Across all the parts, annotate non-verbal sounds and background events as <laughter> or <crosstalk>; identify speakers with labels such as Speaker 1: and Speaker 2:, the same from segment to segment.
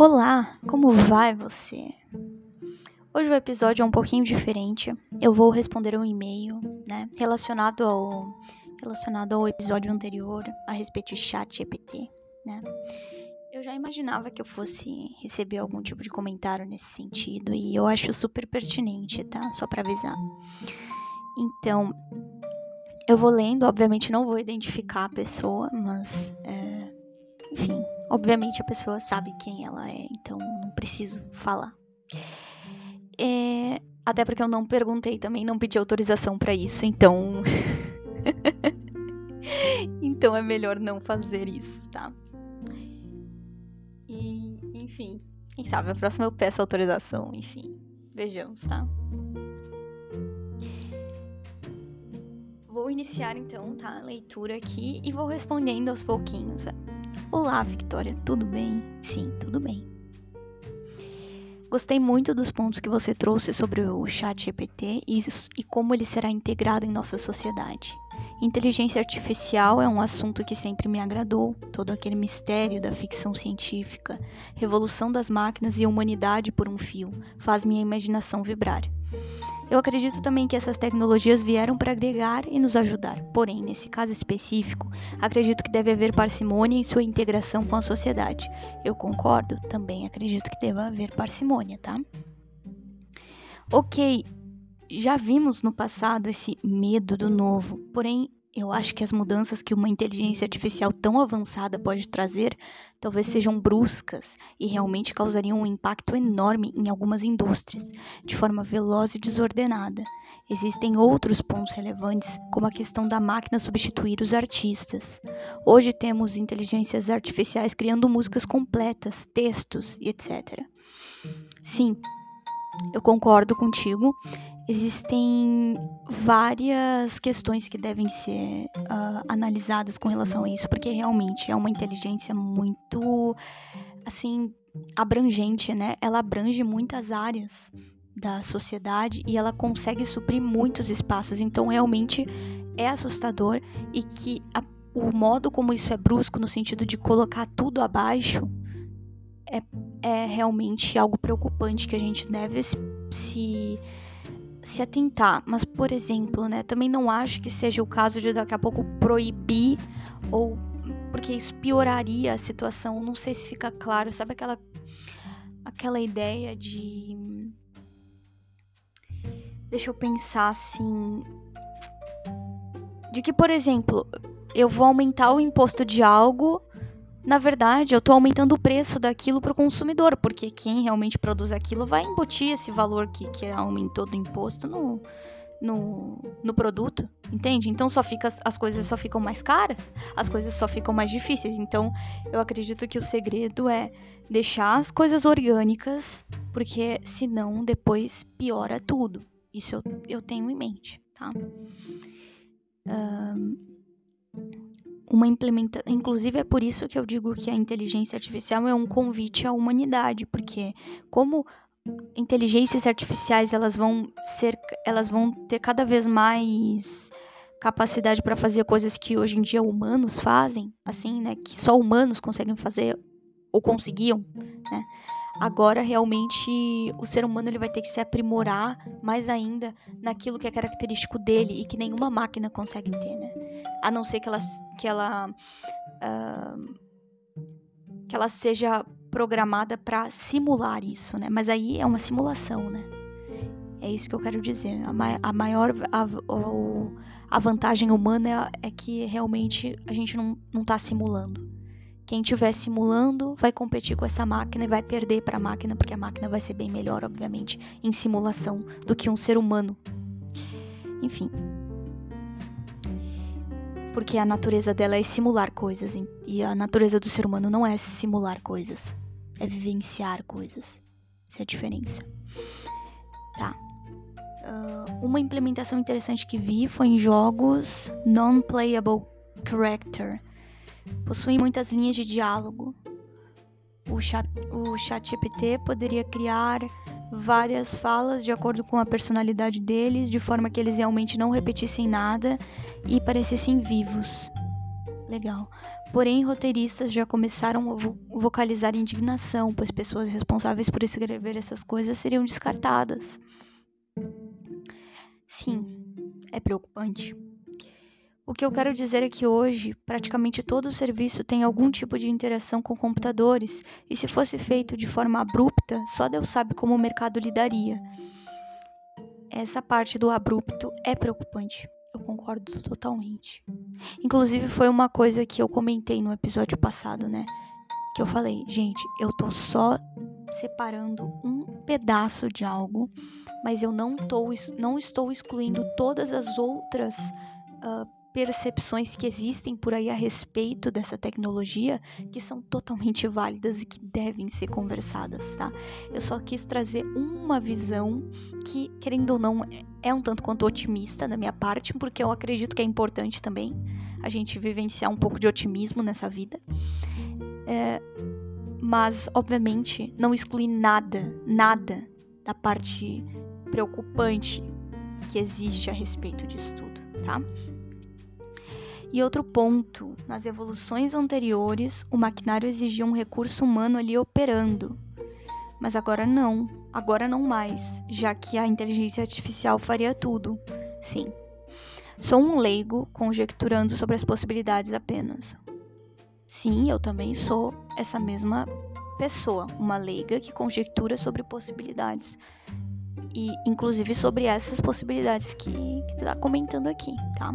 Speaker 1: Olá, como vai você? Hoje o episódio é um pouquinho diferente. Eu vou responder um e-mail, né, relacionado ao relacionado ao episódio anterior a respeito de chat GPT, né? Eu já imaginava que eu fosse receber algum tipo de comentário nesse sentido e eu acho super pertinente, tá? Só para avisar. Então, eu vou lendo, obviamente não vou identificar a pessoa, mas é, enfim, obviamente a pessoa sabe quem ela é, então não preciso falar. É, até porque eu não perguntei também, não pedi autorização para isso, então. <laughs> então é melhor não fazer isso, tá? E, enfim, quem sabe a próxima eu peço autorização, enfim. Vejamos, tá? Vou iniciar então, tá? A leitura aqui e vou respondendo aos pouquinhos. Olá, Victoria, tudo bem? Sim, tudo bem. Gostei muito dos pontos que você trouxe sobre o chat GPT e, e como ele será integrado em nossa sociedade. Inteligência artificial é um assunto que sempre me agradou, todo aquele mistério da ficção científica, revolução das máquinas e humanidade por um fio, faz minha imaginação vibrar. Eu acredito também que essas tecnologias vieram para agregar e nos ajudar. Porém, nesse caso específico, acredito que deve haver parcimônia em sua integração com a sociedade. Eu concordo, também acredito que deva haver parcimônia, tá? Ok, já vimos no passado esse medo do novo, porém eu acho que as mudanças que uma inteligência artificial tão avançada pode trazer talvez sejam bruscas e realmente causariam um impacto enorme em algumas indústrias, de forma veloz e desordenada. Existem outros pontos relevantes, como a questão da máquina substituir os artistas. Hoje temos inteligências artificiais criando músicas completas, textos e etc. Sim, eu concordo contigo existem várias questões que devem ser uh, analisadas com relação a isso, porque realmente é uma inteligência muito, assim, abrangente, né? Ela abrange muitas áreas da sociedade e ela consegue suprir muitos espaços. Então, realmente é assustador e que a, o modo como isso é brusco, no sentido de colocar tudo abaixo, é, é realmente algo preocupante que a gente deve se se atentar, mas por exemplo, né, também não acho que seja o caso de daqui a pouco proibir ou porque isso pioraria a situação. Não sei se fica claro, sabe aquela aquela ideia de Deixa eu pensar assim, de que, por exemplo, eu vou aumentar o imposto de algo na verdade, eu estou aumentando o preço daquilo para o consumidor, porque quem realmente produz aquilo vai embutir esse valor que, que aumentou do imposto no, no, no produto, entende? Então só fica, as coisas só ficam mais caras, as coisas só ficam mais difíceis. Então eu acredito que o segredo é deixar as coisas orgânicas, porque senão depois piora tudo. Isso eu, eu tenho em mente, tá? Um, uma implementação. Inclusive, é por isso que eu digo que a inteligência artificial é um convite à humanidade, porque como inteligências artificiais elas vão ser elas vão ter cada vez mais capacidade para fazer coisas que hoje em dia humanos fazem assim né que só humanos conseguem fazer ou conseguiam né Agora, realmente, o ser humano ele vai ter que se aprimorar mais ainda naquilo que é característico dele e que nenhuma máquina consegue ter, né? A não ser que ela, que ela, uh, que ela seja programada para simular isso, né? Mas aí é uma simulação, né? É isso que eu quero dizer. A, ma a maior a, a, vantagem humana é, é que realmente a gente não, não tá simulando. Quem estiver simulando vai competir com essa máquina e vai perder para a máquina, porque a máquina vai ser bem melhor, obviamente, em simulação do que um ser humano. Enfim. Porque a natureza dela é simular coisas e a natureza do ser humano não é simular coisas, é vivenciar coisas. Essa é a diferença. Tá. Uh, uma implementação interessante que vi foi em jogos non-playable character possuem muitas linhas de diálogo. O chat, o chat GPT poderia criar várias falas de acordo com a personalidade deles, de forma que eles realmente não repetissem nada e parecessem vivos. legal. Porém, roteiristas já começaram a vo vocalizar indignação, pois pessoas responsáveis por escrever essas coisas seriam descartadas. Sim, é preocupante. O que eu quero dizer é que hoje, praticamente todo o serviço tem algum tipo de interação com computadores, e se fosse feito de forma abrupta, só Deus sabe como o mercado lidaria. Essa parte do abrupto é preocupante. Eu concordo totalmente. Inclusive, foi uma coisa que eu comentei no episódio passado, né? Que eu falei, gente, eu tô só separando um pedaço de algo, mas eu não, tô, não estou excluindo todas as outras uh, percepções que existem por aí a respeito dessa tecnologia que são totalmente <laughs> válidas e que devem ser conversadas, tá? Eu só quis trazer uma visão que, querendo ou não, é um tanto quanto otimista da minha parte, porque eu acredito que é importante também a gente vivenciar um pouco de otimismo nessa vida. É, mas, obviamente, não exclui nada, nada da parte preocupante que existe a respeito disso tudo, tá? E outro ponto, nas evoluções anteriores, o maquinário exigia um recurso humano ali operando. Mas agora não, agora não mais, já que a inteligência artificial faria tudo. Sim. Sou um leigo conjecturando sobre as possibilidades apenas. Sim, eu também sou essa mesma pessoa, uma leiga que conjectura sobre possibilidades. E inclusive sobre essas possibilidades que, que tu tá comentando aqui, tá?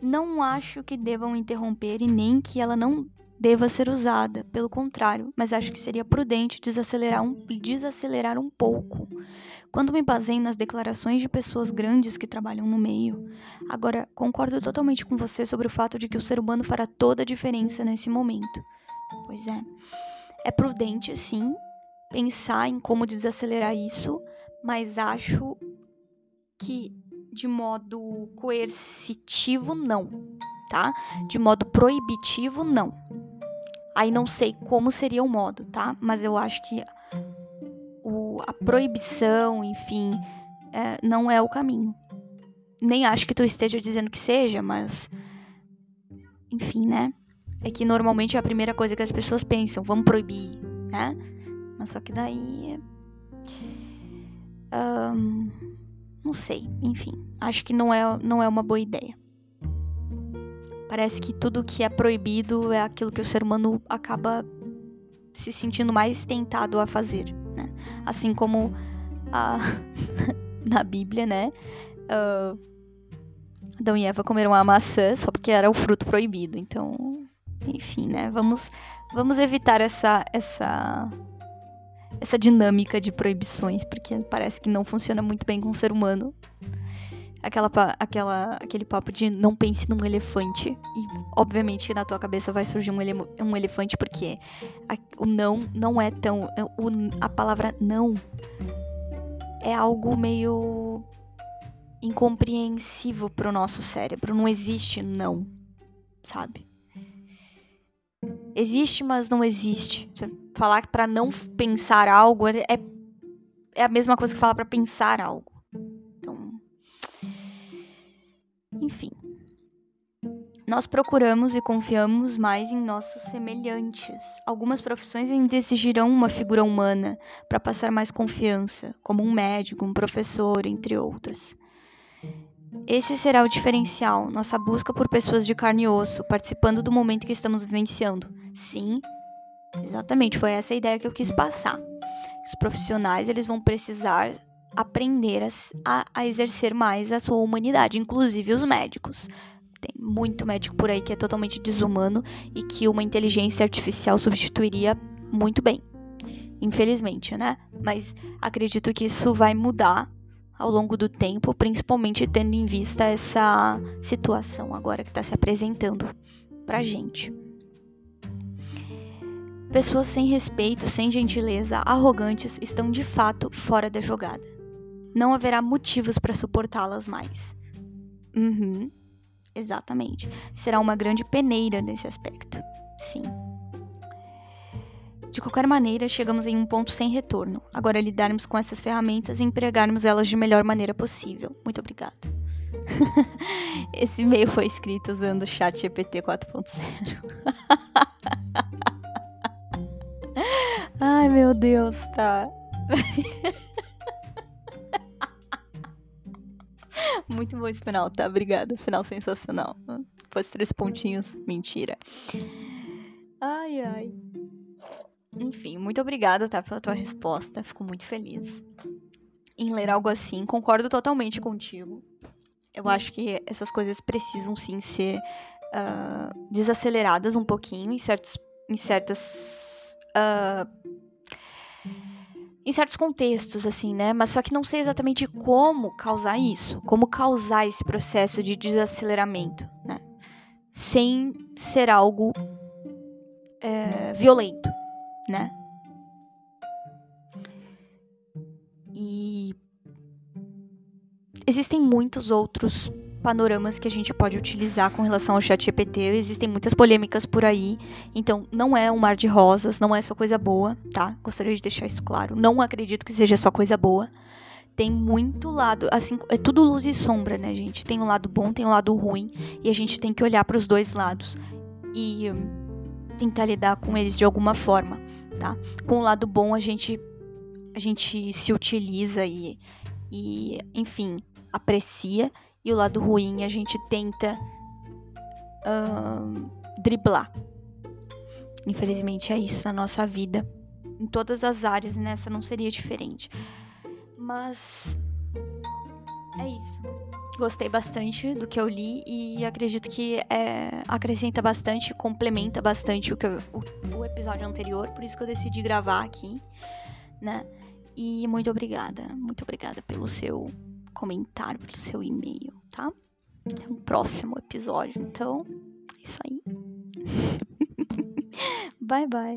Speaker 1: Não acho que devam interromper e nem que ela não deva ser usada, pelo contrário, mas acho que seria prudente desacelerar um, desacelerar um pouco. Quando me baseio nas declarações de pessoas grandes que trabalham no meio. Agora, concordo totalmente com você sobre o fato de que o ser humano fará toda a diferença nesse momento. Pois é. É prudente, sim, pensar em como desacelerar isso, mas acho que de modo coercitivo, não, tá? De modo proibitivo, não. Aí não sei como seria o modo, tá? Mas eu acho que o, a proibição, enfim, é, não é o caminho. Nem acho que tu esteja dizendo que seja, mas. Enfim, né? É que normalmente é a primeira coisa que as pessoas pensam, vamos proibir, né? Mas só que daí. Um, não sei, enfim, acho que não é, não é uma boa ideia. Parece que tudo que é proibido é aquilo que o ser humano acaba se sentindo mais tentado a fazer, né? Assim como a, <laughs> na Bíblia, né? Uh, Adão e Eva comeram a maçã só porque era o fruto proibido. Então, enfim, né? Vamos, vamos evitar essa, essa essa dinâmica de proibições, porque parece que não funciona muito bem com o ser humano. Aquela, aquela, aquele papo de não pense num elefante. E, obviamente, na tua cabeça vai surgir um, ele, um elefante, porque a, o não não é tão. O, a palavra não é algo meio incompreensível pro nosso cérebro. Não existe não, sabe? Existe, mas não existe falar para não pensar algo é, é a mesma coisa que falar para pensar algo. Então, enfim. Nós procuramos e confiamos mais em nossos semelhantes. Algumas profissões ainda exigirão uma figura humana para passar mais confiança, como um médico, um professor, entre outras. Esse será o diferencial, nossa busca por pessoas de carne e osso, participando do momento que estamos vivenciando. Sim, Exatamente, foi essa a ideia que eu quis passar. Os profissionais eles vão precisar aprender a, a exercer mais a sua humanidade, inclusive os médicos. Tem muito médico por aí que é totalmente desumano e que uma inteligência artificial substituiria muito bem. Infelizmente, né? Mas acredito que isso vai mudar ao longo do tempo, principalmente tendo em vista essa situação agora que está se apresentando pra gente. Pessoas sem respeito, sem gentileza, arrogantes estão de fato fora da jogada. Não haverá motivos para suportá-las mais. Uhum, exatamente. Será uma grande peneira nesse aspecto. Sim. De qualquer maneira, chegamos em um ponto sem retorno. Agora é lidarmos com essas ferramentas e empregarmos elas de melhor maneira possível. Muito obrigada. <laughs> Esse e-mail foi escrito usando o chat GPT 4.0. <laughs> Ai, meu Deus, tá. Muito bom esse final, tá? Obrigada. Final sensacional. Depois três pontinhos, mentira. Ai, ai. Enfim, muito obrigada, tá, pela tua resposta. Fico muito feliz em ler algo assim. Concordo totalmente contigo. Eu acho que essas coisas precisam sim ser uh, desaceleradas um pouquinho em certos, em certas, uh, em certos contextos, assim, né? Mas só que não sei exatamente como causar isso, como causar esse processo de desaceleramento, né? Sem ser algo é, violento, né? E existem muitos outros panoramas que a gente pode utilizar com relação ao chat GPT. Existem muitas polêmicas por aí, então não é um mar de rosas, não é só coisa boa, tá? Gostaria de deixar isso claro. Não acredito que seja só coisa boa. Tem muito lado, assim, é tudo luz e sombra, né, gente? Tem um lado bom, tem um lado ruim, e a gente tem que olhar para os dois lados e hum, tentar lidar com eles de alguma forma, tá? Com o lado bom a gente a gente se utiliza e, e enfim, aprecia e o lado ruim a gente tenta driblar. Infelizmente é isso na nossa vida. Em todas as áreas, nessa não seria diferente. Mas é isso. Gostei bastante do que eu li e acredito que é, acrescenta bastante, complementa bastante o, que eu, o, o episódio anterior, por isso que eu decidi gravar aqui, né? E muito obrigada, muito obrigada pelo seu comentário, pelo seu e-mail, tá? Até um próximo episódio. Então, é isso aí. <laughs> bye, bye.